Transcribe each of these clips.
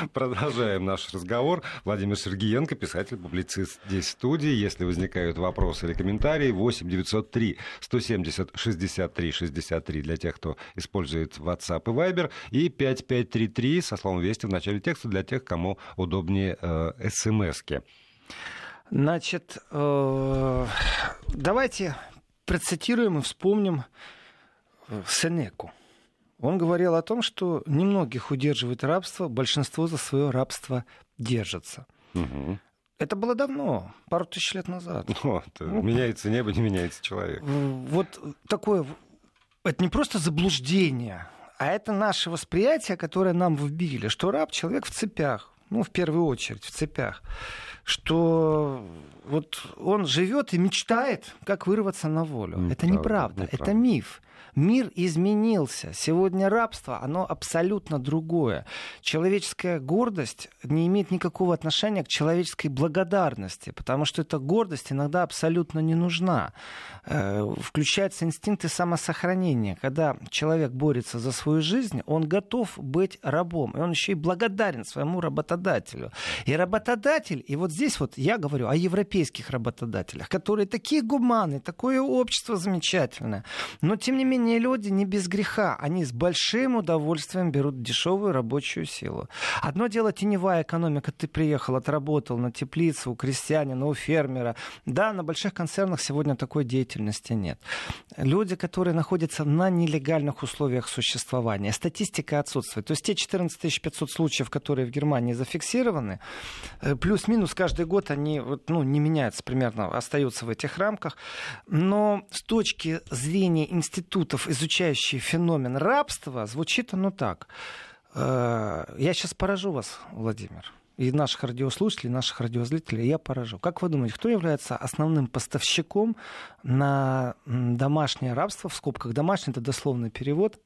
Продолжаем наш разговор. Владимир Сергеенко, писатель-публицист здесь в студии. Если возникают вопросы или комментарии, 8 903 170 63 63 для тех, кто использует WhatsApp и Viber, и 5533 со словом «Вести» в начале текста для тех, кому удобнее э, смс-ки. Значит, э, давайте процитируем и вспомним э, Сенеку. Он говорил о том, что немногих удерживает рабство, большинство за свое рабство держится. Угу. Это было давно, пару тысяч лет назад. Вот, ну, меняется небо, не меняется человек. Вот такое, это не просто заблуждение, а это наше восприятие, которое нам вбили, что раб человек в цепях, ну, в первую очередь, в цепях, что вот он живет и мечтает, как вырваться на волю. Неправда, это неправда, неправда, это миф. Мир изменился. Сегодня рабство, оно абсолютно другое. Человеческая гордость не имеет никакого отношения к человеческой благодарности, потому что эта гордость иногда абсолютно не нужна. Э, включаются инстинкты самосохранения. Когда человек борется за свою жизнь, он готов быть рабом. И он еще и благодарен своему работодателю. И работодатель, и вот здесь вот я говорю о европейских работодателях, которые такие гуманы, такое общество замечательное. Но тем не менее менее, люди не без греха. Они с большим удовольствием берут дешевую рабочую силу. Одно дело теневая экономика. Ты приехал, отработал на теплицу у крестьянина, у фермера. Да, на больших концернах сегодня такой деятельности нет. Люди, которые находятся на нелегальных условиях существования. Статистика отсутствует. То есть те 14 500 случаев, которые в Германии зафиксированы, э, плюс-минус каждый год они ну, не меняются примерно, остаются в этих рамках. Но с точки зрения института институтов, изучающих феномен рабства, звучит оно так. Э, я сейчас поражу вас, Владимир и наших радиослушателей, и наших радиозрителей я поражу. Как вы думаете, кто является основным поставщиком на домашнее рабство, в скобках домашний, это дословный перевод,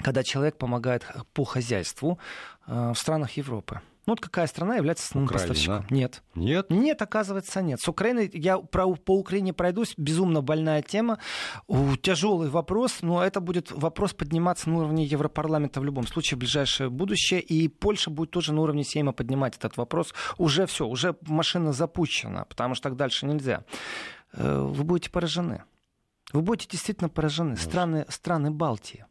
когда человек помогает по хозяйству э, в странах Европы? Ну вот какая страна является основным Украина. поставщиком? Нет. Нет? Нет, оказывается, нет. С Украиной, я про, по Украине пройдусь, безумно больная тема, тяжелый вопрос, но это будет вопрос подниматься на уровне Европарламента в любом случае в ближайшее будущее, и Польша будет тоже на уровне Сейма поднимать этот вопрос. Уже все, уже машина запущена, потому что так дальше нельзя. Э, вы будете поражены. Вы будете действительно поражены. Страны, страны Балтии.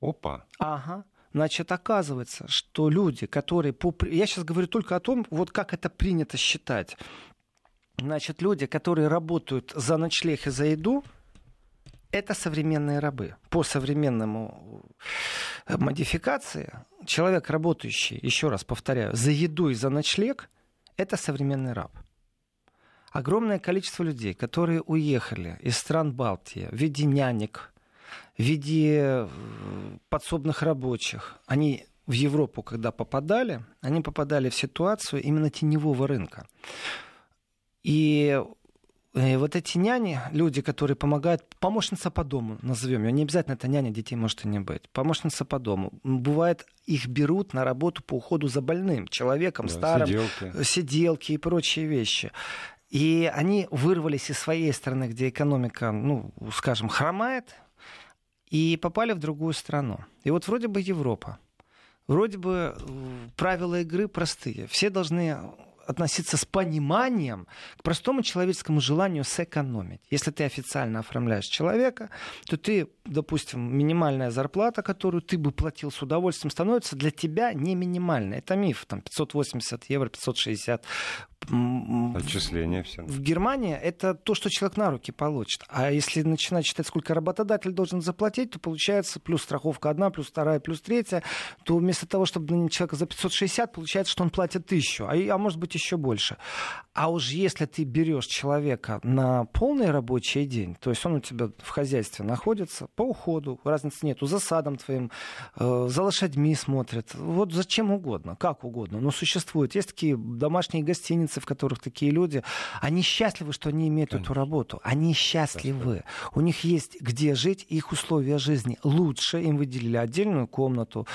Опа. Ага. Значит, оказывается, что люди, которые... По... Я сейчас говорю только о том, вот как это принято считать. Значит, люди, которые работают за ночлег и за еду, это современные рабы. По современному э, модификации человек, работающий, еще раз повторяю, за еду и за ночлег, это современный раб. Огромное количество людей, которые уехали из стран Балтии в виде нянек, в виде э, подсобных рабочих. Они в Европу, когда попадали, они попадали в ситуацию именно теневого рынка. И э, вот эти няни, люди, которые помогают, помощница по дому, назовем ее, не обязательно это няня, детей может и не быть, помощница по дому. Бывает, их берут на работу по уходу за больным человеком, да, старым, сиделки. сиделки и прочие вещи. И они вырвались из своей страны, где экономика, ну, скажем, хромает, и попали в другую страну. И вот вроде бы Европа, вроде бы э, правила игры простые. Все должны относиться с пониманием к простому человеческому желанию сэкономить. Если ты официально оформляешь человека, то ты, допустим, минимальная зарплата, которую ты бы платил с удовольствием, становится для тебя не минимальной. Это миф, там 580 евро, 560 Отчисления все. В Германии это то, что человек на руки получит. А если начинать считать, сколько работодатель должен заплатить, то получается плюс страховка одна, плюс вторая, плюс третья, то вместо того, чтобы на человека за 560, получается, что он платит тысячу, а, а может быть еще больше. А уж если ты берешь человека на полный рабочий день, то есть он у тебя в хозяйстве находится по уходу, разницы нету, за садом твоим, э, за лошадьми смотрит, вот зачем угодно, как угодно. Но существует, есть такие домашние гостиницы, больницы, в которых такие люди, они счастливы, что они имеют Конечно. эту работу. Они счастливы. У них есть где жить, их условия жизни лучше, им выделили отдельную комнату.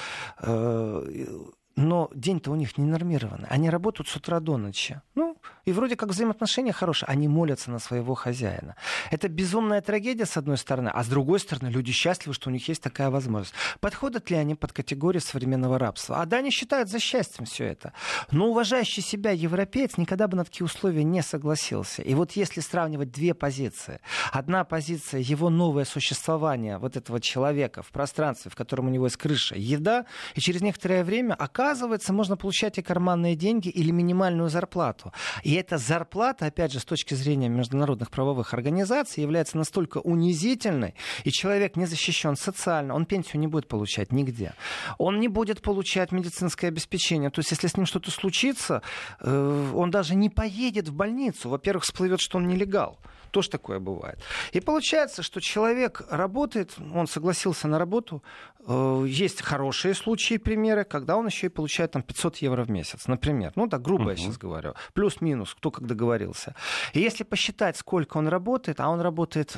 Но день-то у них не нормированный. Они работают с утра до ночи. Ну, И вроде как взаимоотношения хорошие, они молятся на своего хозяина. Это безумная трагедия, с одной стороны, а с другой стороны, люди счастливы, что у них есть такая возможность. Подходят ли они под категорию современного рабства? А да, они считают за счастьем все это. Но уважающий себя европеец никогда бы на такие условия не согласился. И вот если сравнивать две позиции. Одна позиция, его новое существование вот этого человека в пространстве, в котором у него есть крыша, еда, и через некоторое время, оказывается, можно получать и карманные деньги или минимальную зарплату. И эта зарплата, опять же, с точки зрения международных правовых организаций, является настолько унизительной, и человек не защищен социально, он пенсию не будет получать нигде. Он не будет получать медицинское обеспечение. То есть, если с ним что-то случится, э, он даже не поедет в больницу. Во-первых, всплывет, что он нелегал. Тоже такое бывает. И получается, что человек работает, он согласился на работу. Э, есть хорошие случаи, примеры, когда он еще и получает там 500 евро в месяц, например. Ну, так грубо uh-huh. я сейчас говорю. Плюс-минус, кто как договорился. И если посчитать, сколько он работает, а он работает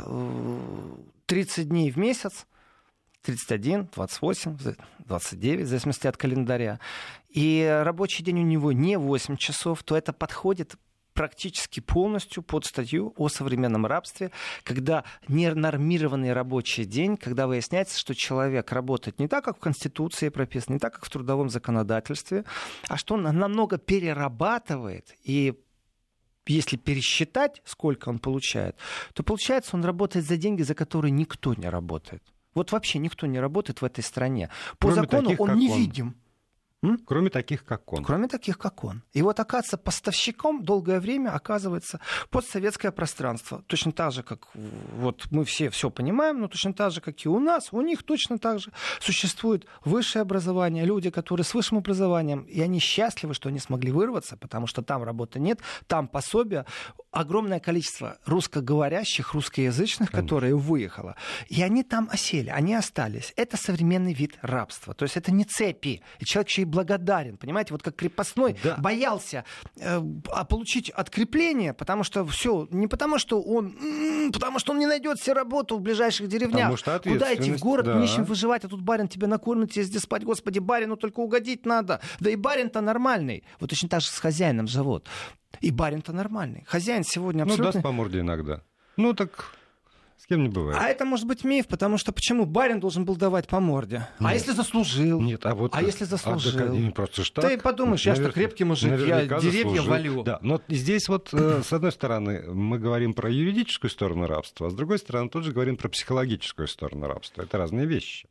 30 э, дней в месяц, 31, 28, 29, в зависимости от календаря, и рабочий день у него не 8 часов, то это подходит практически полностью под статью о современном рабстве, когда ненормированный рабочий день, когда выясняется, что человек работает не так, как в Конституции прописано, не так, как в трудовом законодательстве, а что он намного перерабатывает и если пересчитать, сколько он получает, то получается, он работает за деньги, за которые никто не работает. Вот вообще никто не работает в этой стране. По Кроме закону таких, он невидим. Он. М? Кроме таких, как он. Кроме таких, как он. И вот, оказывается, поставщиком долгое время оказывается постсоветское пространство. Точно так же, как вот мы все все понимаем, но точно так же, как и у нас, у них точно так же существует высшее образование, люди, которые с высшим образованием, и они счастливы, что они смогли вырваться, потому что там работы нет, там пособия, огромное количество русскоговорящих, русскоязычных, Конечно. которые выехало. И они там осели, они остались. Это современный вид рабства. То есть это не цепи. И человек еще и благодарен. Понимаете, вот как крепостной да. боялся э, получить открепление, потому что все, не потому что он, потому что он не найдет себе работу в ближайших деревнях. Куда идти в город, да. нищим выживать, а тут барин тебя накормит, тебе здесь спать. Господи, барину только угодить надо. Да и барин-то нормальный. Вот точно так же с хозяином живут. И барин-то нормальный. Хозяин сегодня абсолютно... Ну, даст по морде иногда. Ну, так с кем не бывает. А это может быть миф, потому что почему барин должен был давать по морде? А Нет. А если заслужил? Нет, а вот... А если заслужил? А, просто так. Ты подумаешь, Навер... я что крепкий мужик, я деревья заслужил. валю. Да, но здесь вот, э, с одной стороны, мы говорим про юридическую сторону рабства, а с другой стороны, тут же говорим про психологическую сторону рабства. Это разные вещи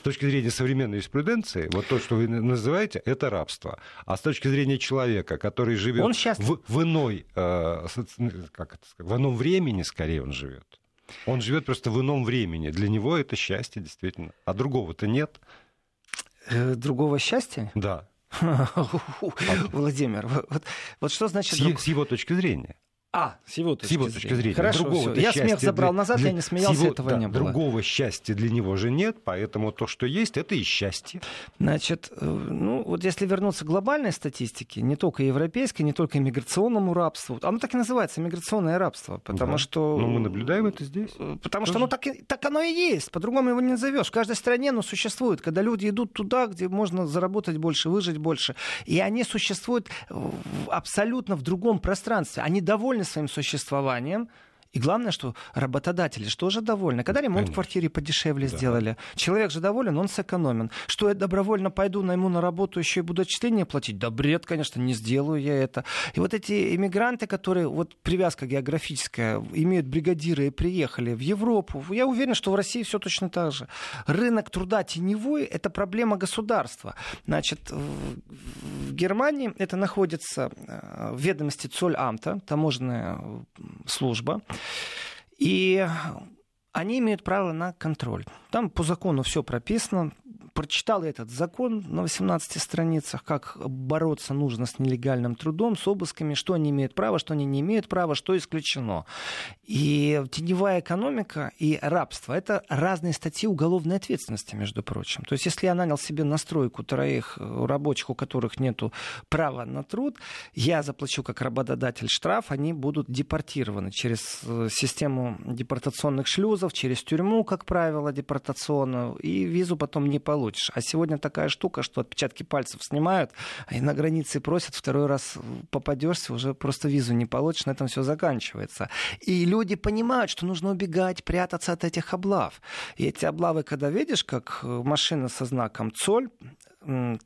с точки зрения современной юриспруденции, вот то, что вы называете, это рабство. А с точки зрения человека, который живет он сейчас... в, в иной, э, как это сказать, в ином времени, скорее он живет. Он живет просто в ином времени. Для него это счастье, действительно. А другого-то нет. Э, другого счастья? Да. Владимир, вот, вот что значит... С, друг... с его точки зрения. А, с его точки, с его точки зрения. Хорошо, другого я смех забрал для... назад, я не смеялся, его, этого да, не было. Другого счастья для него же нет, поэтому то, что есть, это и счастье. Значит, э, ну вот если вернуться к глобальной статистике, не только европейской, не только иммиграционному рабству, оно так и называется, миграционное рабство, потому да. что... Но мы наблюдаем это здесь. Э, потому Тоже. что оно так, и, так оно и есть, по-другому его не назовешь. В каждой стране оно существует, когда люди идут туда, где можно заработать больше, выжить больше, и они существуют абсолютно в другом пространстве. Они довольны своим существованием, и главное, что работодатели же тоже довольны. Когда ремонт Конечно. в квартире подешевле да. сделали, человек же доволен, он сэкономен. Что я добровольно пойду найму на работу, еще и буду отчисления платить? Да бред, конечно, не сделаю я это. И вот эти иммигранты, которые, вот привязка географическая, имеют бригадиры и приехали в Европу, я уверен, что в России все точно так же. Рынок труда теневой – это проблема государства. Значит, в Германии это находится э, в ведомости Цоль-Амта, таможенная служба. И они имеют право на контроль. Там по закону все прописано. Прочитал этот закон на 18 страницах, как бороться нужно с нелегальным трудом, с обысками, что они имеют право, что они не имеют права, что исключено. И теневая экономика и рабство — это разные статьи уголовной ответственности, между прочим. То есть если я нанял себе настройку троих э, рабочих, у которых нет права на труд, я заплачу как работодатель штраф, они будут депортированы через э, систему депортационных шлюзов, через тюрьму, как правило, депортационную, и визу потом не получишь. А сегодня такая штука, что отпечатки пальцев снимают, и на границе просят, второй раз попадешься, уже просто визу не получишь, на этом все заканчивается. И люди понимают, что нужно убегать, прятаться от этих облав. И эти облавы, когда видишь, как э, машина со знаком «Цоль»,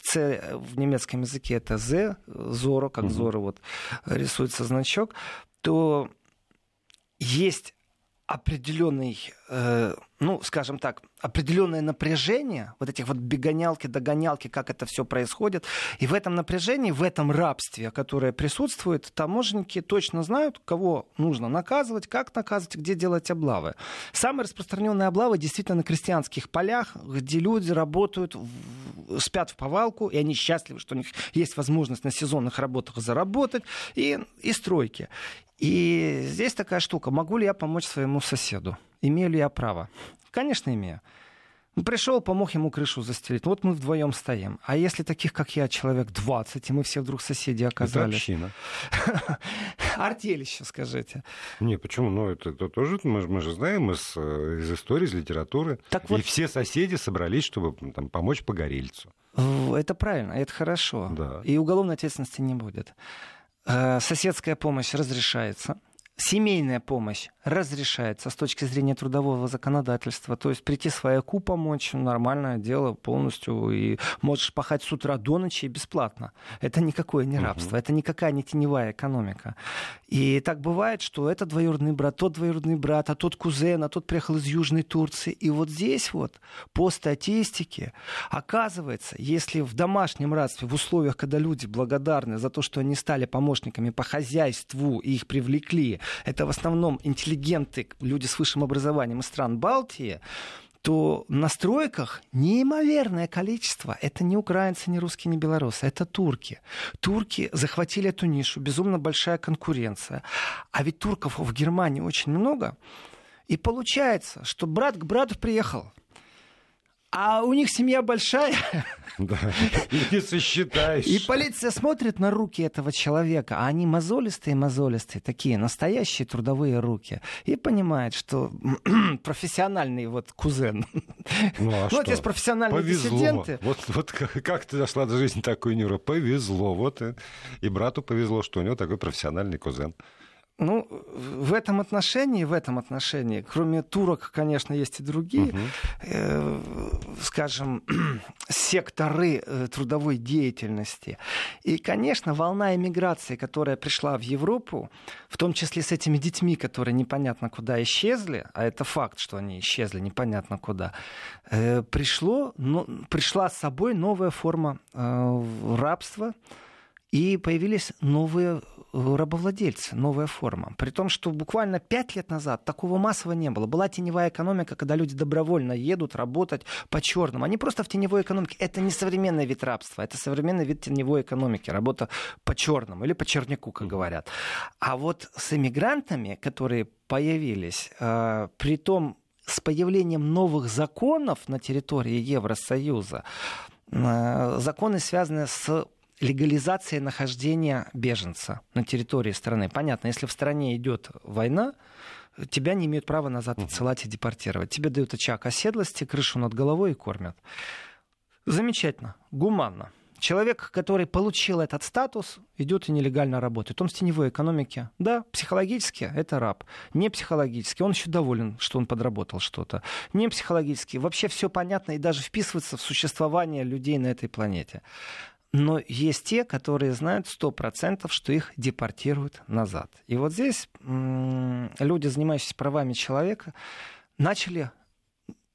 Ц в немецком языке это З, Зоро, как угу. Зоро вот рисуется значок, то есть определенный, э, ну, скажем так, определенное напряжение, вот этих вот бегонялки, догонялки, как это все происходит. И в этом напряжении, в этом рабстве, которое присутствует, таможенники точно знают, кого нужно наказывать, как наказывать, где делать облавы. Самые распространенные облавы действительно на крестьянских полях, где люди работают, спят в повалку, и они счастливы, что у них есть возможность на сезонных работах заработать, и, и стройки. И здесь такая штука. Могу ли я помочь своему соседу? Имею ли я право? Конечно, имею. Ну, пришел, помог ему крышу застелить. Вот мы вдвоем стоим. А если таких, как я, человек 20, и мы все вдруг соседи оказались? Это община. Артель еще, скажите. Не, почему? Ну, это, это тоже, мы, мы же знаем из, э, из истории, из литературы. Так вот... И все соседи собрались, чтобы там, помочь погорельцу. Это правильно, это хорошо. Да. И уголовной ответственности не будет. Э, соседская помощь разрешается. Семейная помощь разрешается с точки зрения трудового законодательства. То есть прийти свояку помочь, нормальное дело полностью. И можешь пахать с утра до ночи бесплатно. Это никакое не рабство, угу. это никакая не теневая экономика. И так бывает, что это двоюродный брат, тот двоюродный брат, а тот кузен, а тот приехал из Южной Турции. И вот здесь вот по статистике оказывается, если в домашнем рабстве, в условиях, когда люди благодарны за то, что они стали помощниками по хозяйству и их привлекли, это в основном интеллигенты, люди с высшим образованием из стран Балтии, то на стройках неимоверное количество. Это не украинцы, не русские, не белорусы. Это турки. Турки захватили эту нишу. Безумно большая конкуренция. А ведь турков в Германии очень много. И получается, что брат к брату приехал. А у них семья большая. Да, и не сосчитаешь. И полиция смотрит на руки этого человека, а они мозолистые-мозолистые, такие настоящие трудовые руки. И понимает, что профессиональный вот кузен. Ну, а вот есть профессиональные Повезло. диссиденты. Вот, вот как, как ты дошла до жизни такой, Нюра? Повезло. Вот и, и брату повезло, что у него такой профессиональный кузен. Ну, в этом отношении, в этом отношении, кроме турок, конечно, есть и другие, угу. э, скажем, секторы э, трудовой деятельности. И, конечно, волна эмиграции, которая пришла в Европу, в том числе с этими детьми, которые непонятно куда исчезли, а это факт, что они исчезли непонятно куда, э, пришло, но, пришла с собой новая форма э, рабства, и появились новые рабовладельцы, новая форма. При том, что буквально пять лет назад такого массового не было. Была теневая экономика, когда люди добровольно едут работать по черному. Они просто в теневой экономике. Это не современный вид рабства, это современный вид теневой экономики. Работа по черному или по черняку, как говорят. А вот с иммигрантами, которые появились, э, при том с появлением новых законов на территории Евросоюза, э, законы, связанные с легализация нахождения беженца на территории страны. Понятно, если в стране идет война, тебя не имеют права назад отсылать и депортировать. Тебе дают очаг оседлости, крышу над головой и кормят. Замечательно, гуманно. Человек, который получил этот статус, идет и нелегально работает. Он в теневой экономике. Да, психологически это раб. Не психологически. Он еще доволен, что он подработал что-то. Не психологически. Вообще все понятно и даже вписывается в существование людей на этой планете. Но есть те, которые знают сто процентов, что их депортируют назад. И вот здесь люди, занимающиеся правами человека, начали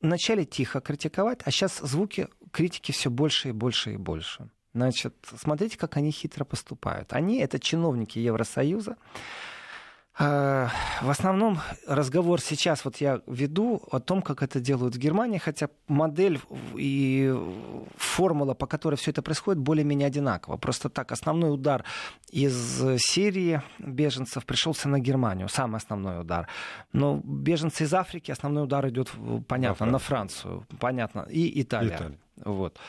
вначале тихо критиковать, а сейчас звуки критики все больше и больше и больше. Значит, смотрите, как они хитро поступают. Они, это чиновники Евросоюза, в основном разговор сейчас вот я веду о том, как это делают в Германии, хотя модель и формула, по которой все это происходит, более-менее одинакова. Просто так, основной удар из Сирии беженцев пришелся на Германию, самый основной удар. Но беженцы из Африки, основной удар идет, понятно, на Францию, понятно, и Италия. Италия. Вот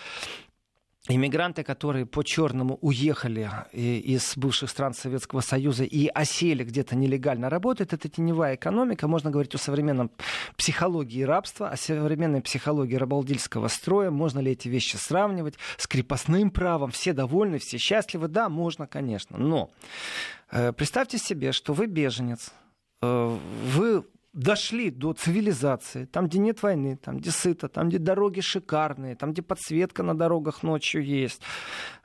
иммигранты, которые по черному уехали из бывших стран Советского Союза и осели где-то нелегально работают, это теневая экономика. Можно говорить о современном психологии рабства, о современной психологии раболдильского строя. Можно ли эти вещи сравнивать с крепостным правом? Все довольны, все счастливы? Да, можно, конечно. Но э, представьте себе, что вы беженец, э, вы дошли до цивилизации, там, где нет войны, там, где сыто, там, где дороги шикарные, там, где подсветка на дорогах ночью есть.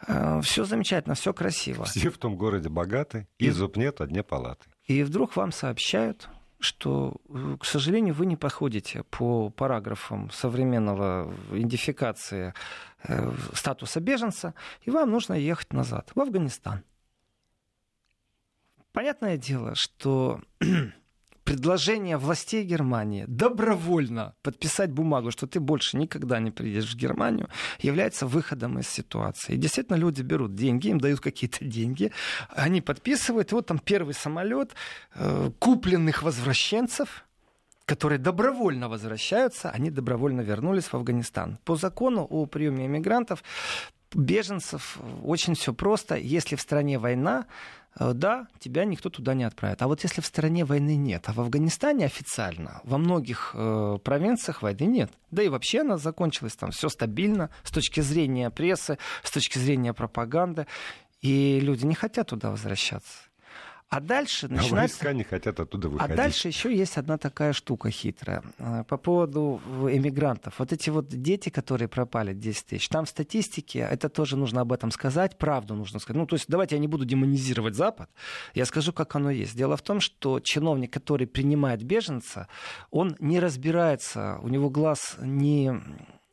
Э, все замечательно, все красиво. Все в том городе богаты, и, и зуб нет, одни палаты. И вдруг вам сообщают, что, э, к сожалению, вы не подходите по параграфам современного идентификации э, статуса беженца, и вам нужно ехать назад, в Афганистан. Понятное дело, что предложение властей Германии добровольно подписать бумагу, что ты больше никогда не приедешь в Германию, является выходом из ситуации. И действительно люди берут деньги, им дают какие-то деньги, они подписывают, и вот там первый самолет э, купленных возвращенцев, которые добровольно возвращаются, они добровольно вернулись в Афганистан. По закону о приеме иммигрантов, беженцев очень все просто. Если в стране война, Э, да, тебя никто туда не отправит. А вот если в стране войны нет, а в Афганистане официально во многих э, провинциях войны нет. Да и вообще она закончилась там все стабильно с точки зрения прессы, с точки зрения пропаганды. И люди не хотят туда возвращаться. А дальше а начинается... войска не хотят оттуда а выходить. А дальше еще есть одна такая штука хитрая. Э, по поводу эмигрантов. Вот эти вот дети, которые пропали, 10 тысяч, там в статистике, это тоже нужно об этом сказать, правду нужно сказать. Ну, то есть давайте я не буду демонизировать Запад, я скажу, как оно есть. Дело в том, что чиновник, который принимает беженца, он не разбирается, у него глаз не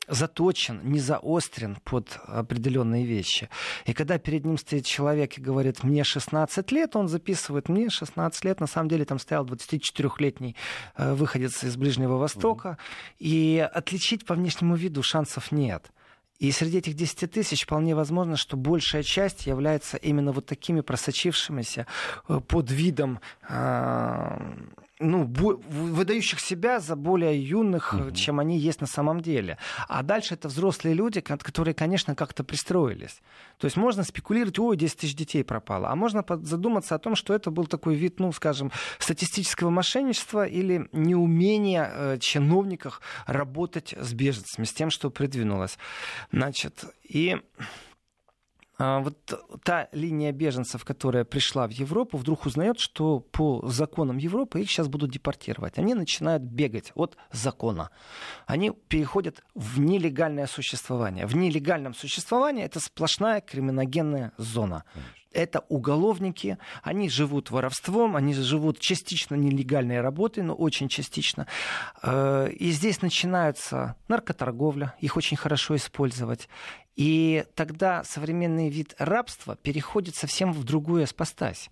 заточен, не заострен под определенные вещи. И когда перед ним стоит человек и говорит, мне 16 лет, он записывает, мне 16 лет, на самом деле там стоял 24-летний э, выходец из Ближнего Востока, угу. и отличить по внешнему виду шансов нет. И среди этих 10 тысяч вполне возможно, что большая часть является именно вот такими просочившимися э, под видом э, ну, выдающих себя за более юных, угу. чем они есть на самом деле. А дальше это взрослые люди, которые, конечно, как-то пристроились. То есть можно спекулировать, ой, 10 тысяч детей пропало. А можно задуматься о том, что это был такой вид, ну, скажем, статистического мошенничества или неумения э, чиновников работать с беженцами, с тем, что придвинулось. Значит, и... А, вот та линия беженцев, которая пришла в Европу, вдруг узнает, что по законам Европы их сейчас будут депортировать. Они начинают бегать от закона. Они переходят в нелегальное существование. В нелегальном существовании это сплошная криминогенная зона. Это уголовники, они живут воровством, они живут частично нелегальной работой, но очень частично. Э, и здесь начинается наркоторговля, их очень хорошо использовать. И тогда современный вид рабства переходит совсем в другую спастась.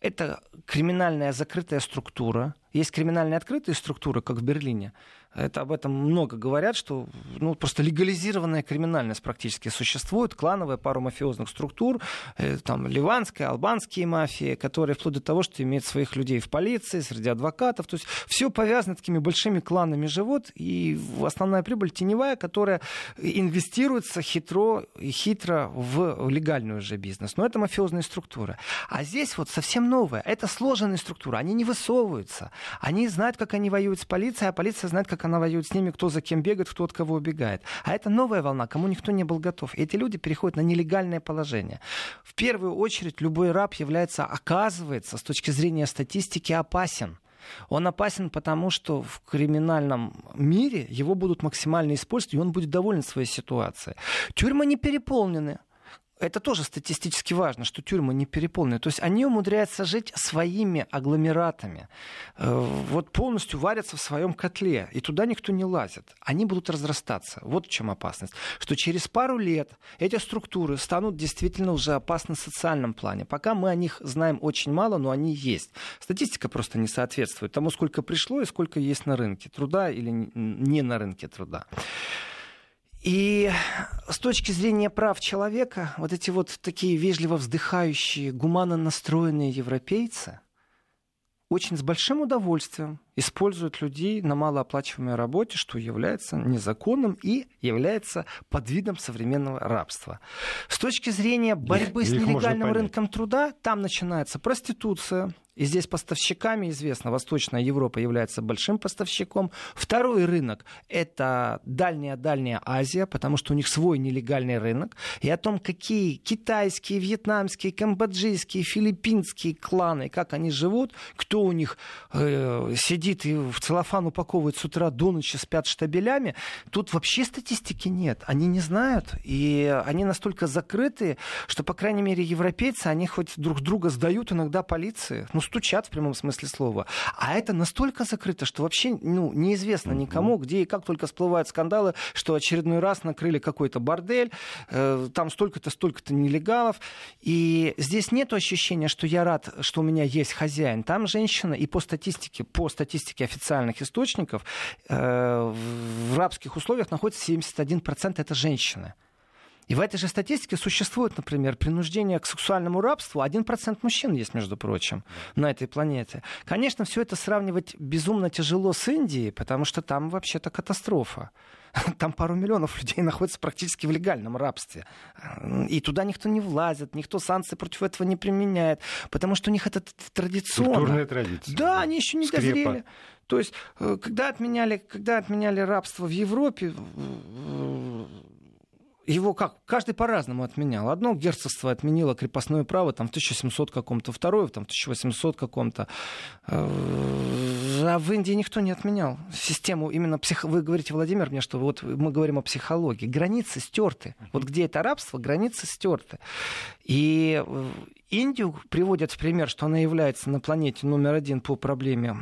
Это криминальная закрытая структура. Есть криминальные открытые структуры, как в Берлине, это об этом много говорят, что ну, просто легализированная криминальность практически существует, клановая, пару мафиозных структур, э, там ливанская, албанские мафии, которые вплоть до того, что имеют своих людей в полиции, среди адвокатов, то есть все повязано такими большими кланами живот, и основная прибыль теневая, которая инвестируется хитро и хитро в легальную же бизнес. Но это мафиозные структуры. А здесь вот совсем новое. Это сложные структуры. Они не высовываются. Они знают, как они воюют с полицией, а полиция знает, как она воюет с ними, кто за кем бегает, кто от кого убегает. А это новая волна, кому никто не был готов. И эти люди переходят на нелегальное положение. В первую очередь любой раб является, оказывается, с точки зрения статистики, опасен. Он опасен потому, что в криминальном мире его будут максимально использовать, и он будет доволен своей ситуацией. Тюрьмы не переполнены это тоже статистически важно, что тюрьмы не переполнены. То есть они умудряются жить своими агломератами. Э, вот полностью варятся в своем котле, и туда никто не лазит. Они будут разрастаться. Вот в чем опасность. Что через пару лет эти структуры станут действительно уже опасны в социальном плане. Пока мы о них знаем очень мало, но они есть. Статистика просто не соответствует тому, сколько пришло и сколько есть на рынке труда или не на рынке труда. И с точки зрения прав человека, вот эти вот такие вежливо вздыхающие, гуманно настроенные европейцы очень с большим удовольствием используют людей на малооплачиваемой работе, что является незаконным и является подвидом современного рабства. С точки зрения борьбы их, с нелегальным рынком труда, там начинается проституция, и здесь поставщиками известно, Восточная Европа является большим поставщиком. Второй рынок – это дальняя-дальняя Азия, потому что у них свой нелегальный рынок. И о том, какие китайские, вьетнамские, камбоджийские, филиппинские кланы, как они живут, кто у них э, сидит и в целлофан упаковывает с утра до ночи, спят штабелями, тут вообще статистики нет. Они не знают, и они настолько закрытые, что, по крайней мере, европейцы, они хоть друг друга сдают иногда полиции. Ну, стучат в прямом смысле слова. А это настолько закрыто, что вообще ну, неизвестно никому, где и как только всплывают скандалы, что очередной раз накрыли какой-то бордель, э, там столько-то, столько-то нелегалов. И здесь нет ощущения, что я рад, что у меня есть хозяин. Там женщина, и по статистике, по статистике официальных источников, э, в рабских условиях находится 71% это женщины. И в этой же статистике существует, например, принуждение к сексуальному рабству. Один процент мужчин есть, между прочим, на этой планете. Конечно, все это сравнивать безумно тяжело с Индией, потому что там вообще-то катастрофа. Там пару миллионов людей находятся практически в легальном рабстве. И туда никто не влазит, никто санкции против этого не применяет, потому что у них это традиционно. Культурная традиция. Да, они еще не Скрепа. дозрели. То есть, э, когда отменяли, когда отменяли рабство в Европе, его как каждый по-разному отменял. Одно герцогство отменило крепостное право там в 1700 каком-то, второе там в 1800 каком-то. Э, а в Индии никто не отменял систему именно псих... Вы говорите, Владимир, мне что вот мы говорим о психологии. Границы стерты. Вот где это рабство, границы стерты. И э, Индию приводят в пример, что она является на планете номер один по проблеме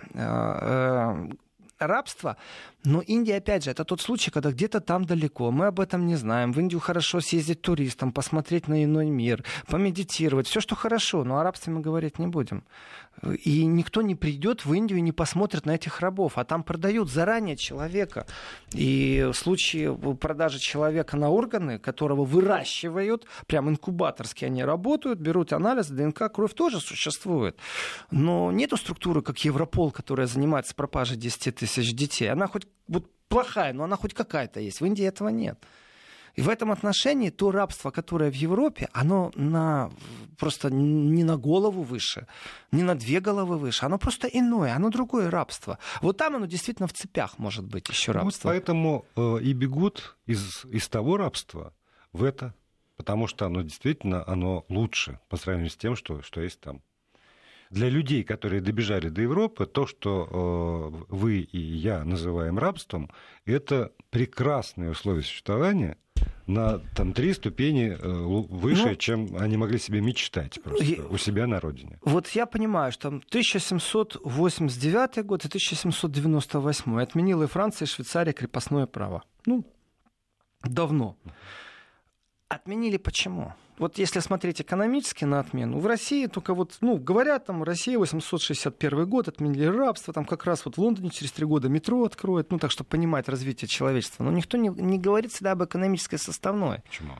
рабства. Но Индия, опять же, это тот случай, когда где-то там далеко, мы об этом не знаем. В Индию хорошо съездить туристам, посмотреть на иной мир, помедитировать, все, что хорошо, но о рабстве мы говорить не будем. И никто не придет в Индию и не посмотрит на этих рабов, а там продают заранее человека. И в случае продажи человека на органы, которого выращивают, прям инкубаторски они работают, берут анализ, ДНК, кровь тоже существует. Но нету структуры, как Европол, которая занимается пропажей 10 тысяч детей. Она хоть вот плохая, но она хоть какая-то есть. В Индии этого нет. И в этом отношении то рабство, которое в Европе, оно на, просто не на голову выше, не на две головы выше, оно просто иное, оно другое рабство. Вот там оно действительно в цепях может быть еще рабство. Вот поэтому э, и бегут из, из того рабства в это, потому что оно действительно оно лучше по сравнению с тем, что, что есть там для людей, которые добежали до Европы, то, что э, вы и я называем рабством, это прекрасные условия существования на там, три ступени э, выше, ну, чем они могли себе мечтать просто я, у себя на родине. Вот я понимаю, что там 1789 год и 1798 отменила и Франция, и Швейцария крепостное право. Ну, давно. Отменили почему? Вот если смотреть экономически на отмену, в России только вот, ну, говорят, там, Россия 861 год, отменили рабство, там как раз вот в Лондоне через три года метро откроют, ну, так, чтобы понимать развитие человечества. Но никто не, не говорит всегда об экономической составной. Почему?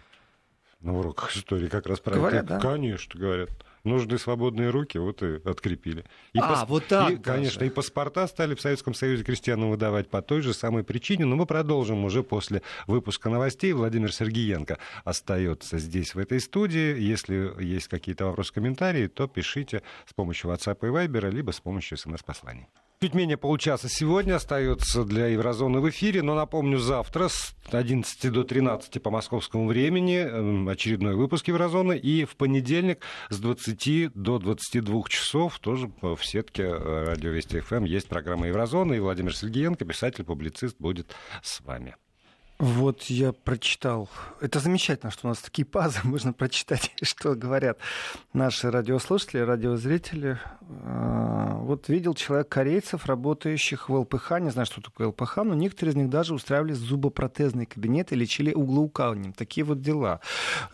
На уроках истории как раз про говорят, это. Да? Конечно, говорят нужны свободные руки, вот и открепили. И а, пас... вот так и, Конечно, и паспорта стали в Советском Союзе крестьянам выдавать по той же самой причине, но мы продолжим уже после выпуска новостей. Владимир Сергеенко остается здесь, в этой студии. Если есть какие-то вопросы, комментарии, то пишите с помощью WhatsApp и Viber, либо с помощью смс-посланий. Чуть менее получаса сегодня остается для Еврозоны в эфире, но напомню, завтра с 11 до 13 по московскому времени эм, очередной выпуск Еврозоны, и в понедельник с 20 до 22 часов тоже в сетке э, радио Вести ФМ есть программа Еврозона, и Владимир Сергеенко, писатель, публицист, будет с вами. Вот я прочитал. Это замечательно, что у нас такие пазы. Можно прочитать, что говорят наши радиослушатели, радиозрители. Вот видел человек корейцев, работающих в ЛПХ. Не знаю, что такое ЛПХ, но некоторые из них даже устраивали зубопротезные кабинеты и лечили углоукалыванием. Такие вот дела.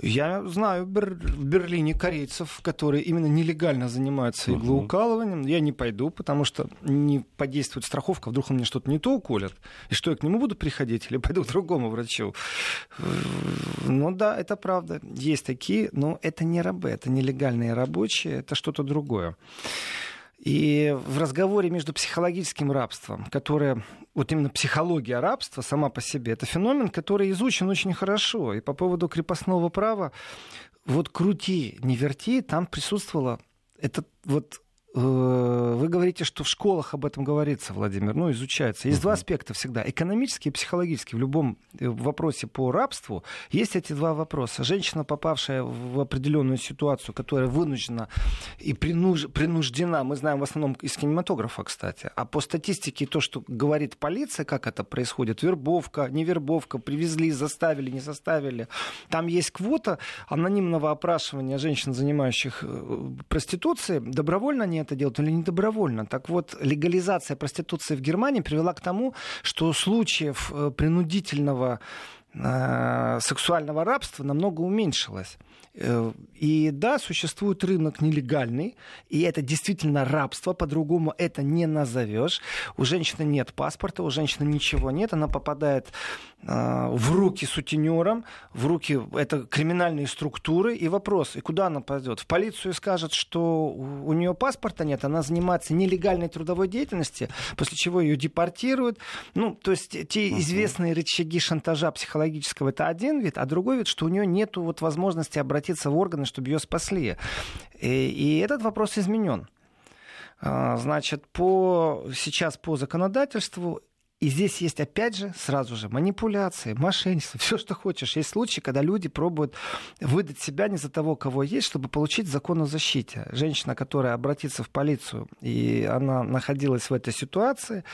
Я знаю в Берлине корейцев, которые именно нелегально занимаются иглоукалыванием. Я не пойду, потому что не подействует страховка. Вдруг он мне что-то не то уколет. И что, я к нему буду приходить или пойду к другому? другому врачу. Ну да, это правда. Есть такие, но это не рабы, это нелегальные рабочие, это что-то другое. И в разговоре между психологическим рабством, которое, вот именно психология рабства сама по себе, это феномен, который изучен очень хорошо. И по поводу крепостного права, вот крути, не верти, там присутствовало это вот вы говорите, что в школах об этом говорится, Владимир, ну, изучается. Есть два аспекта всегда. Экономический и психологический. В любом э, вопросе по рабству есть эти два вопроса. Женщина, попавшая в определенную ситуацию, которая вынуждена и принуж... принуждена, мы знаем в основном из кинематографа, кстати, а по статистике то, что говорит полиция, как это происходит, вербовка, не вербовка, привезли, заставили, не заставили. Там есть квота анонимного опрашивания женщин, занимающих э, проституцией. Добровольно они это делают или не добровольно. Так вот, легализация проституции в Германии привела к тому, что случаев э, принудительного э, сексуального рабства намного уменьшилось. Э, и да, существует рынок нелегальный, и это действительно рабство, по-другому это не назовешь. У женщины нет паспорта, у женщины ничего нет, она попадает в руки сутенерам, в руки это криминальные структуры, и вопрос, и куда она пойдет? В полицию скажет, что у нее паспорта нет, она занимается нелегальной трудовой деятельностью, после чего ее депортируют. Ну, то есть те известные рычаги шантажа психологического это один вид, а другой вид, что у нее нет вот возможности обратиться в органы, чтобы ее спасли. И, и этот вопрос изменен. А, значит, по, сейчас по законодательству и здесь есть, опять же, сразу же манипуляции, мошенничество, все, что хочешь. Есть случаи, когда люди пробуют выдать себя не за того, кого есть, чтобы получить закон о защите. Женщина, которая обратится в полицию, и она находилась в этой ситуации,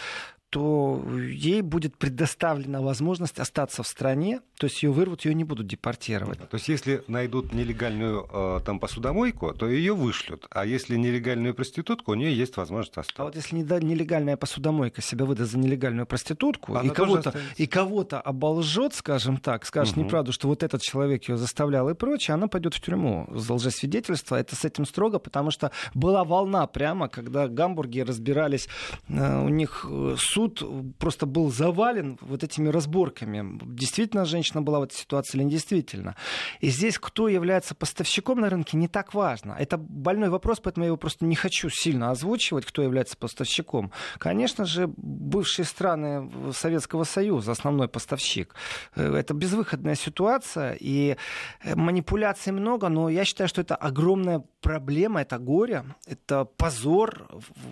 то ей будет предоставлена возможность остаться в стране, то есть ее вырвут, ее не будут депортировать. То есть если найдут нелегальную э, там посудомойку, то ее вышлют, а если нелегальную проститутку, у нее есть возможность остаться. А вот если нелегальная посудомойка себя выдаст за нелегальную проститутку и кого-то, и кого-то оболжет, скажем так, скажет угу. неправду, что вот этот человек ее заставлял и прочее, она пойдет в тюрьму за лжесвидетельство. Это с этим строго, потому что была волна прямо, когда Гамбурги разбирались, э, у них э, суд суд просто был завален вот этими разборками. Действительно женщина была в этой ситуации или не действительно. И здесь кто является поставщиком на рынке не так важно. Это больной вопрос, поэтому я его просто не хочу сильно озвучивать, кто является поставщиком. Конечно же, бывшие страны Советского Союза, основной поставщик. Э, это безвыходная ситуация, и э, манипуляций много, но я считаю, что это огромная проблема, это горе, это позор,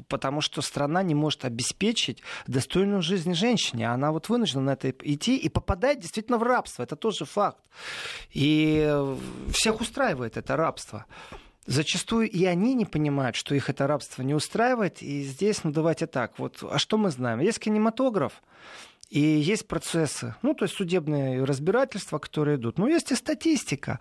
потому что страна не может обеспечить достойную жизнь женщине. Она вот вынуждена на это идти и попадает действительно в рабство. Это тоже факт. И всех устраивает это рабство. Зачастую и они не понимают, что их это рабство не устраивает. И здесь, ну давайте так, вот, а что мы знаем? Есть кинематограф, и есть процессы, ну, то есть судебные разбирательства, которые идут. Но есть и статистика.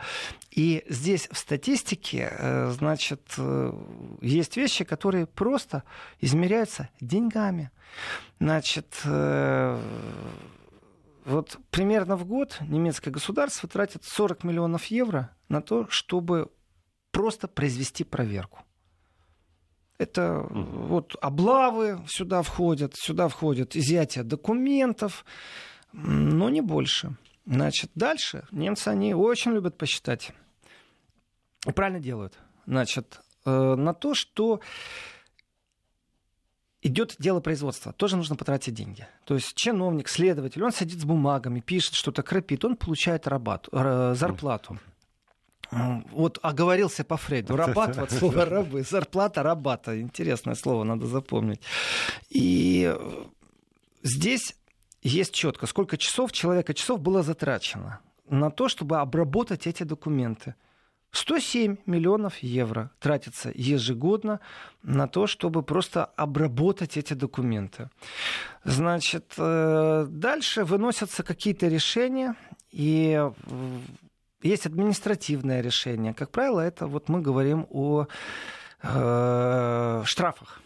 И здесь в статистике, э, значит, э, есть вещи, которые просто измеряются деньгами. Значит, э, вот примерно в год немецкое государство тратит 40 миллионов евро на то, чтобы просто произвести проверку. Это вот облавы сюда входят, сюда входят изъятие документов, но не больше. Значит, дальше немцы, они очень любят посчитать. И правильно делают. Значит, э, на то, что идет дело производства, тоже нужно потратить деньги. То есть чиновник, следователь, он сидит с бумагами, пишет что-то, крапит, он получает рабату, э, зарплату. Вот оговорился по Фрейду. Рабат, вот слово рабы, зарплата рабата. Интересное слово, надо запомнить. И здесь есть четко, сколько часов человека часов было затрачено на то, чтобы обработать эти документы. 107 миллионов евро тратится ежегодно на то, чтобы просто обработать эти документы. Значит, э, дальше выносятся какие-то решения, и есть административное решение. Как правило, это вот мы говорим о э, штрафах.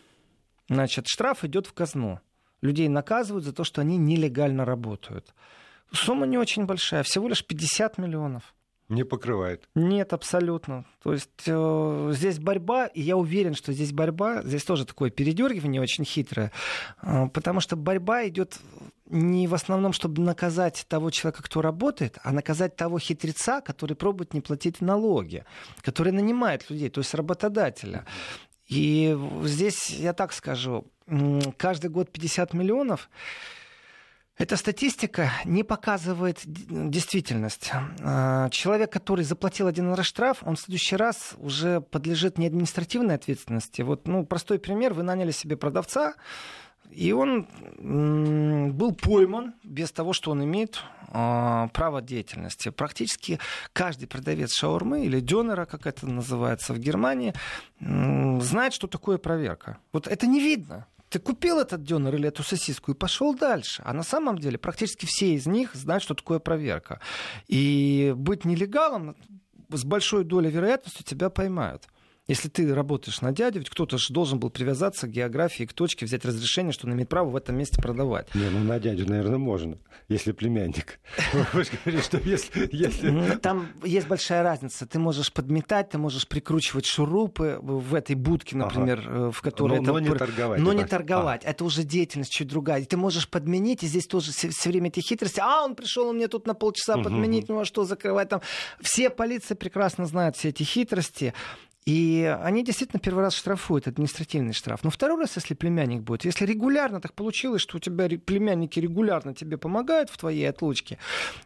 Значит, штраф идет в казну. Людей наказывают за то, что они нелегально работают. Сумма не очень большая, всего лишь 50 миллионов. Не покрывает. Нет, абсолютно. То есть э, здесь борьба, и я уверен, что здесь борьба, здесь тоже такое передергивание очень хитрое, э, потому что борьба идет не в основном, чтобы наказать того человека, кто работает, а наказать того хитреца, который пробует не платить налоги, который нанимает людей, то есть работодателя. И здесь, я так скажу, каждый год 50 миллионов, эта статистика не показывает действительность. А, человек, который заплатил один раз штраф, он в следующий раз уже подлежит не административной ответственности. Вот, ну, простой пример. Вы наняли себе продавца, и он был пойман без того, что он имеет э, право деятельности. Практически каждый продавец шаурмы или дёнера, как это называется в Германии, знает, что такое проверка. Вот это не видно. Ты купил этот дёнер или эту сосиску и пошел дальше. А на самом деле практически все из них знают, что такое проверка. И быть нелегалом с большой долей вероятности тебя поймают. Если ты работаешь на дядю, ведь кто-то же должен был привязаться к географии, к точке, взять разрешение, что он имеет право в этом месте продавать. Не, ну на дядю, наверное, можно, если племянник. Вы же говорите, что если... Там есть большая разница. Ты можешь подметать, ты можешь прикручивать шурупы в этой будке, например. Э, в которой... Это... но не торговать. Но не торговать. А. Это уже деятельность чуть другая. Ты можешь подменить, и здесь тоже все время эти хитрости. А, он пришел у меня тут на полчаса подменить, ну а что закрывать там? Все полиция прекрасно знают все эти хитрости. И они действительно первый раз штрафуют, административный штраф. Но второй раз, если племянник будет, если регулярно так получилось, что у тебя племянники регулярно тебе помогают в твоей отлучке,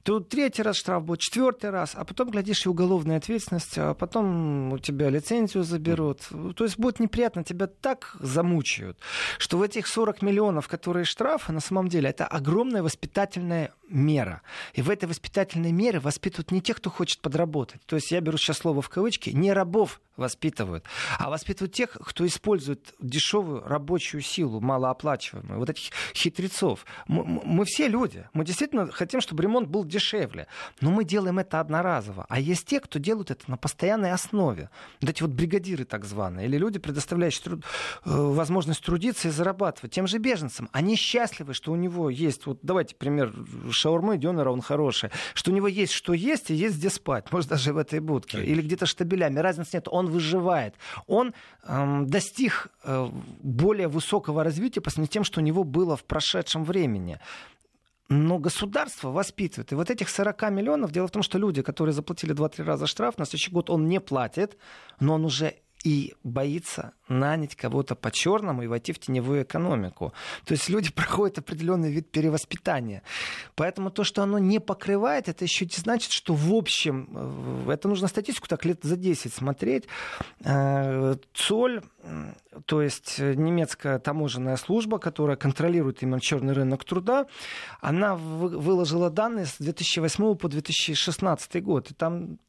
то третий раз штраф будет, четвертый раз, а потом, глядишь, и уголовная ответственность, а потом у тебя лицензию заберут. То есть будет неприятно, тебя так замучают, что в этих 40 миллионов, которые штрафы, на самом деле, это огромная воспитательная мера. И в этой воспитательной мере воспитывают не тех, кто хочет подработать. То есть я беру сейчас слово в кавычки, не рабов воспитывают, а воспитывают тех, кто использует дешевую рабочую силу, малооплачиваемую, вот этих хитрецов. Мы, мы все люди, мы действительно хотим, чтобы ремонт был дешевле, но мы делаем это одноразово. А есть те, кто делают это на постоянной основе. Вот эти вот бригадиры так званые, или люди, предоставляющие труд, э, возможность трудиться и зарабатывать тем же беженцам. Они счастливы, что у него есть, вот давайте пример шаурмы, дёнера, он хороший, что у него есть что есть и есть где спать, может даже в этой будке, или где-то штабелями, разницы нет, он выживает. Он эм, достиг э, более высокого развития по сравнению с тем, что у него было в прошедшем времени. Но государство воспитывает. И вот этих 40 миллионов, дело в том, что люди, которые заплатили 2-3 раза штраф, на следующий год он не платит, но он уже и боится нанять кого-то по-черному и войти в теневую экономику. То есть люди проходят определенный вид перевоспитания. Поэтому то, что оно не покрывает, это еще не значит, что в общем, э, это нужно статистику так лет за 10 смотреть. Э, Цоль, то есть немецкая таможенная служба, которая контролирует именно черный рынок труда, она выложила данные с 2008 по 2016 год. И там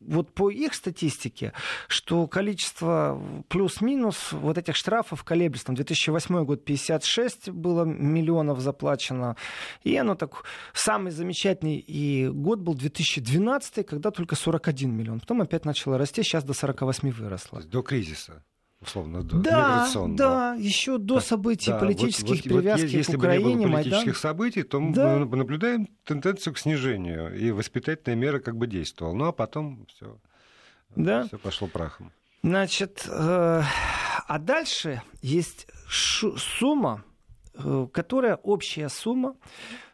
вот по их статистике, что количество плюс-минус вот этих штрафов колеблется. Там 2008 год 56 было миллионов заплачено. И оно так... Самый замечательный и год был 2012, когда только 41 миллион. Потом опять начало расти, сейчас до 48 выросло. До кризиса условно, до да, да, еще до событий да, политических вот, вот, привязки вот, если к Украине, бы не было политических Майдан. событий, то да. мы наблюдаем тенденцию к снижению, и воспитательная мера как бы действовала. Ну, а потом все, да. все пошло прахом. Значит, э, а дальше есть сумма, э, которая общая сумма,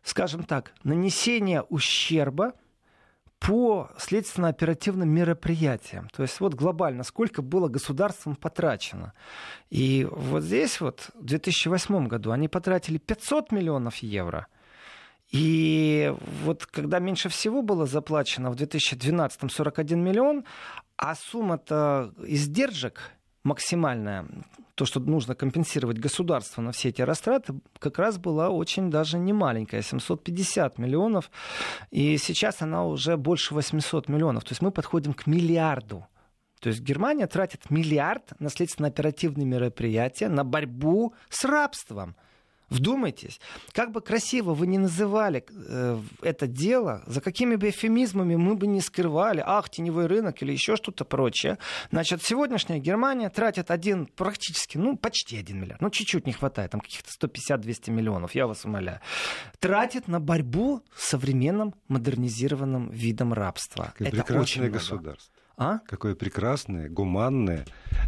скажем так, нанесения ущерба по следственно-оперативным мероприятиям. То есть вот глобально, сколько было государством потрачено. И вот здесь вот в 2008 году они потратили 500 миллионов евро – и вот когда меньше всего было заплачено в 2012 41 миллион, а сумма-то издержек максимальная, то, что нужно компенсировать государство на все эти растраты, как раз была очень даже не маленькая, 750 миллионов. И сейчас она уже больше 800 миллионов. То есть мы подходим к миллиарду. То есть Германия тратит миллиард на следственно-оперативные мероприятия, на борьбу с рабством. Вдумайтесь, как бы красиво вы ни называли э, это дело, за какими бы эфемизмами мы бы не скрывали, ах, теневой рынок или еще что-то прочее, значит, сегодняшняя Германия тратит один, практически, ну, почти один миллиард, ну, чуть-чуть не хватает, там каких-то 150-200 миллионов, я вас умоляю, тратит на борьбу с современным модернизированным видом рабства. Это прекрасное очень государство. А? Какое прекрасное, гуманное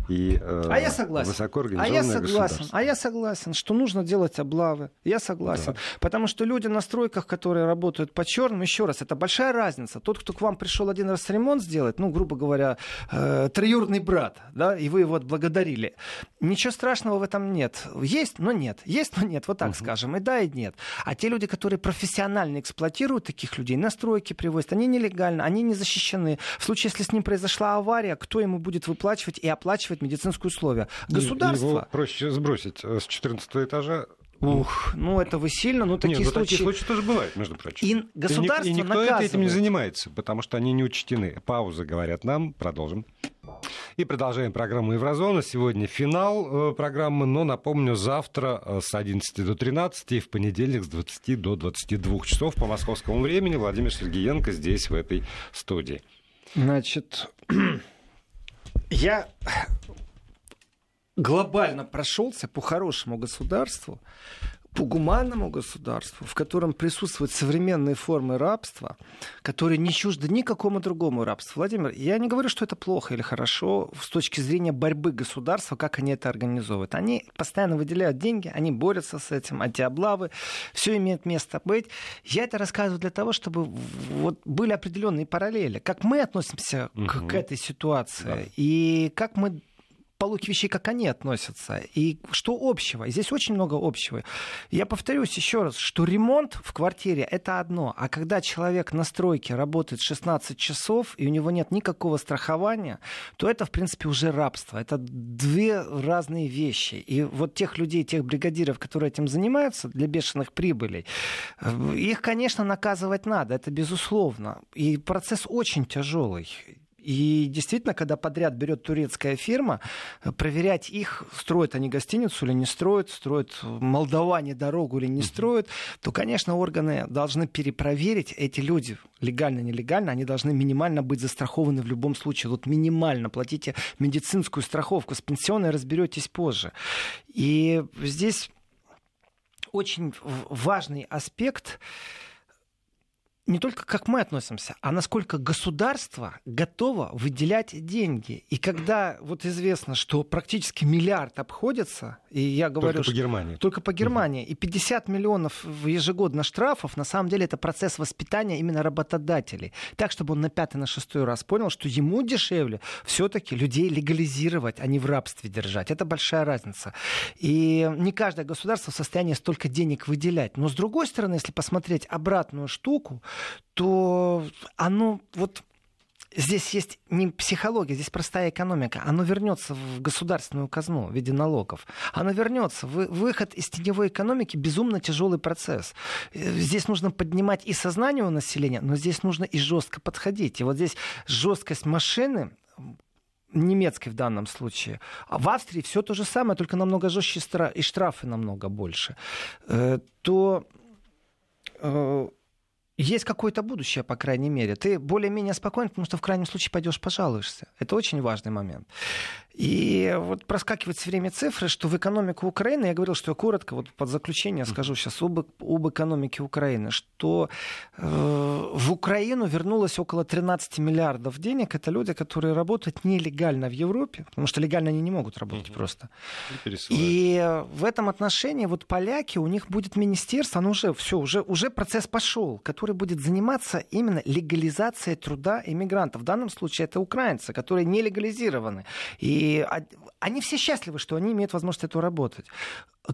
и э, а я согласен. высоко а я согласен. А я согласен, что нужно делать облавы. Я согласен. Да. Потому что люди на стройках, которые работают по черным, еще раз, это большая разница. Тот, кто к вам пришел один раз ремонт сделать, ну, грубо говоря, э, троюродный брат, да, и вы его отблагодарили. Ничего страшного в этом нет. Есть, но нет. Есть, но нет. Вот так угу. скажем. И да, и нет. А те люди, которые профессионально эксплуатируют таких людей, на стройки привозят, они нелегально, они не защищены. В случае, если с ним произойдет произошла авария, кто ему будет выплачивать и оплачивать медицинские условия? Государство. Его проще сбросить э, с 14 этажа Ух, ну это вы сильно, но такие Нет, ну, случаи... такие случаи тоже бывают, между прочим. И государство и, и никто наказывает. этим не занимается, потому что они не учтены. Пауза, говорят нам. Продолжим. И продолжаем программу Еврозона. Сегодня финал э, программы, но напомню, завтра э, с 11 до 13 и в понедельник с 20 до 22 часов по московскому времени Владимир Сергеенко здесь, в этой студии. Значит, я глобально прошелся по хорошему государству, гуманному государству, в котором присутствуют современные формы рабства, которые не чужды никакому другому рабству. Владимир, я не говорю, что это плохо или хорошо с точки зрения борьбы государства, как они это организовывают. Они постоянно выделяют деньги, они борются с этим, антиоблавы, все имеет место быть. Я это рассказываю для того, чтобы вот были определенные параллели. Как мы относимся угу. к, к этой ситуации да. и как мы полуки вещей, как они относятся, и что общего. И здесь очень много общего. Я повторюсь еще раз, что ремонт в квартире — это одно, а когда человек на стройке работает 16 часов, и у него нет никакого страхования, то это, в принципе, уже рабство. Это две разные вещи. И вот тех людей, тех бригадиров, которые этим занимаются для бешеных прибылей, их, конечно, наказывать надо, это безусловно. И процесс очень тяжелый. И действительно, когда подряд берет турецкая фирма, проверять их, строят они гостиницу или не строят, строят молдаване дорогу или не строят, то, конечно, органы должны перепроверить эти люди, легально, нелегально, они должны минимально быть застрахованы в любом случае. Вот минимально платите медицинскую страховку, с пенсионной разберетесь позже. И здесь очень важный аспект не только как мы относимся, а насколько государство готово выделять деньги. И когда вот известно, что практически миллиард обходится, и я говорю... Только по Германии. Только по Германии. И 50 миллионов ежегодно штрафов, на самом деле это процесс воспитания именно работодателей. Так, чтобы он на пятый, на шестой раз понял, что ему дешевле все-таки людей легализировать, а не в рабстве держать. Это большая разница. И не каждое государство в состоянии столько денег выделять. Но с другой стороны, если посмотреть обратную штуку, то оно вот здесь есть не психология, здесь простая экономика. Оно вернется в государственную казну в виде налогов. Оно вернется. Выход из теневой экономики безумно тяжелый процесс. Э, здесь нужно поднимать и сознание у населения, но здесь нужно и жестко подходить. И вот здесь жесткость машины немецкой в данном случае. А в Австрии все то же самое, только намного жестче и штрафы намного больше. Э, то э, есть какое-то будущее, по крайней мере. Ты более-менее спокоен, потому что в крайнем случае пойдешь пожалуешься. Это очень важный момент. И вот проскакивать все время цифры, что в экономику Украины, я говорил, что я коротко, вот под заключение скажу сейчас об, об экономике Украины, что э, в Украину вернулось около 13 миллиардов денег. Это люди, которые работают нелегально в Европе, потому что легально они не могут работать угу. просто. И, и в этом отношении вот поляки, у них будет министерство, оно уже все, уже, уже процесс пошел, который будет заниматься именно легализацией труда иммигрантов. В данном случае это украинцы, которые не легализированы. И они все счастливы, что они имеют возможность эту работать.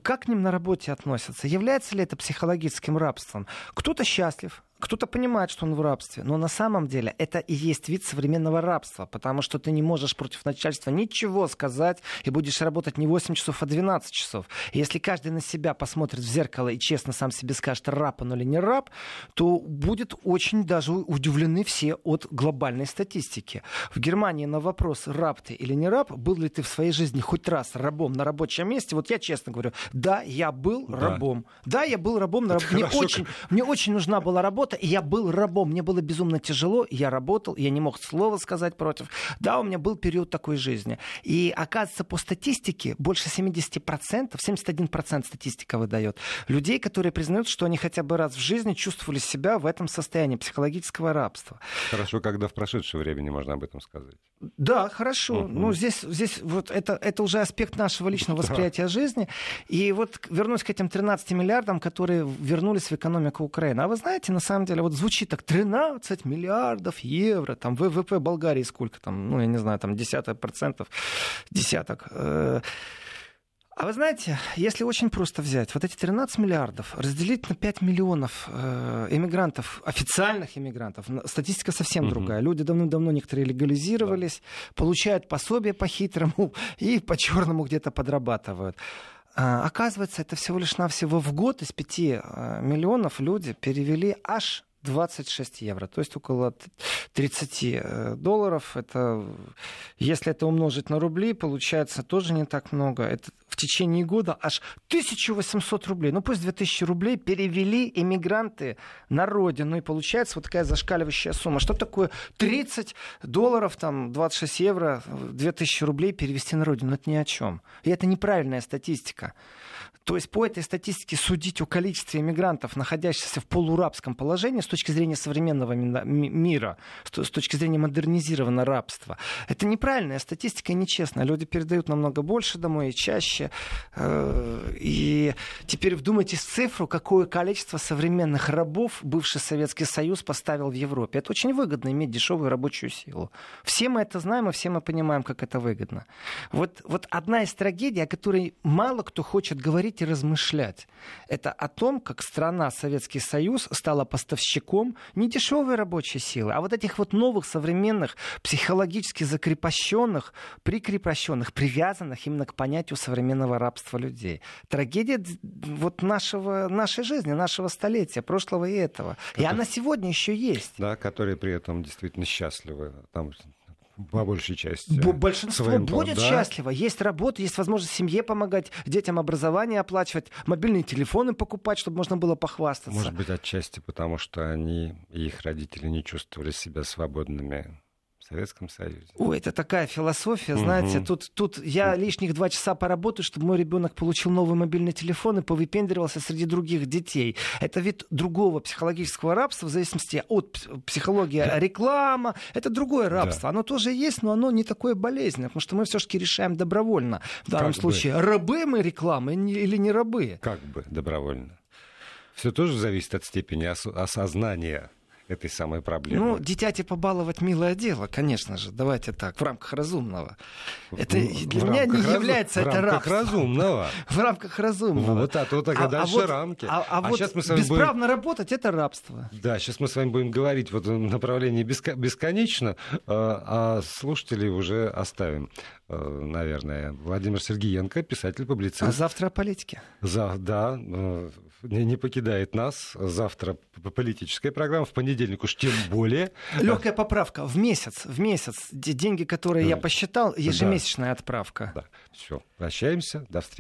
Как к ним на работе относятся? Является ли это психологическим рабством? Кто-то счастлив, кто-то понимает, что он в рабстве, но на самом деле это и есть вид современного рабства, потому что ты не можешь против начальства ничего сказать и будешь работать не 8 часов, а 12 часов. И если каждый на себя посмотрит в зеркало и честно сам себе скажет, раб он или не раб, то будет очень даже удивлены все от глобальной статистики. В Германии на вопрос, раб ты или не раб, был ли ты в своей жизни хоть раз рабом на рабочем месте, вот я честно говорю, да, я был да. рабом. Да, я был рабом работе. Мне очень, мне очень нужна была работа, и я был рабом. Мне было безумно тяжело, я работал, я не мог слова сказать против. Да, у меня был период такой жизни. И оказывается, по статистике, больше 70%, 71% статистика выдает, людей, которые признают, что они хотя бы раз в жизни чувствовали себя в этом состоянии психологического рабства. Хорошо, когда в прошедшее время можно об этом сказать. Да, хорошо. Угу. Ну, здесь, здесь вот это, это уже аспект нашего личного восприятия да. жизни. И вот вернусь к этим 13 миллиардам, которые вернулись в экономику Украины. А вы знаете, на самом деле, вот звучит так 13 миллиардов евро, там ВВП Болгарии сколько там, ну, я не знаю, там десяток процентов, десяток. Э, а вы знаете, если очень просто взять, вот эти 13 миллиардов разделить на 5 миллионов э, иммигрантов, официальных иммигрантов, статистика совсем угу. другая. Люди давно-давно некоторые легализировались, да. получают пособие по-хитрому и по-черному где-то подрабатывают. А, оказывается, это всего лишь навсего в год из 5 э, миллионов люди перевели аж 26 евро, то есть около 30 э, долларов. Это, если это умножить на рубли, получается тоже не так много. Это в течение года аж 1800 рублей. Ну пусть 2000 рублей перевели иммигранты на родину. И получается вот такая зашкаливающая сумма. Что такое 30 долларов, там 26 евро, 2000 рублей перевести на родину? Это ни о чем. И это неправильная статистика. То есть по этой статистике судить о количестве иммигрантов, находящихся в полурабском положении с точки зрения современного мира, с точки зрения модернизированного рабства, это неправильная статистика и нечестная. Люди передают намного больше домой и чаще. Э, и теперь вдумайтесь в цифру, какое количество современных рабов бывший Советский Союз поставил в Европе. Это очень выгодно иметь дешевую рабочую силу. Все мы это знаем, и все мы понимаем, как это выгодно. Вот, вот одна из трагедий, о которой мало кто хочет говорить, и размышлять. Это о том, как страна Советский Союз стала поставщиком не дешевой рабочей силы, а вот этих вот новых современных психологически закрепощенных, прикрепощенных, привязанных именно к понятию современного рабства людей. Трагедия вот нашего, нашей жизни, нашего столетия, прошлого и этого. И она сегодня еще есть. Да, которые при этом действительно счастливы. Там по большей части. Большинство своим, будет да? счастливо. Есть работа, есть возможность семье помогать, детям образование оплачивать, мобильные телефоны покупать, чтобы можно было похвастаться. Может быть, отчасти потому, что они и их родители не чувствовали себя свободными Советском Союзе. Ой, это такая философия, знаете, угу. тут, тут я лишних два часа поработаю, чтобы мой ребенок получил новый мобильный телефон и повыпендривался среди других детей. Это вид другого психологического рабства, в зависимости от психологии да. реклама. Это другое рабство. Да. Оно тоже есть, но оно не такое болезненное, потому что мы все-таки решаем добровольно. В данном как случае, бы. рабы мы рекламы или не рабы. Как бы добровольно. Все тоже зависит от степени осознания этой самой проблемы. Ну, дитяти побаловать милое дело, конечно же. Давайте так, в рамках разумного. Это в, для в меня не является это рабство. В рамках разумного. В рамках разумного. Вот, а то тогда а, дальше а вот, рамки. А, а, а вот сейчас мы с вами бесправно будем... работать — это рабство. Да, сейчас мы с вами будем говорить вот в направлении бесконечно, а, а слушателей уже оставим э, наверное. Владимир Сергеенко, писатель-публицист. А завтра о политике. За, да, э, не, не покидает нас. Завтра политическая программа, в понедельник уж тем более. Легкая поправка в месяц, в месяц. Деньги, которые да. я посчитал, ежемесячная да. отправка. Да. Все, прощаемся, до встречи.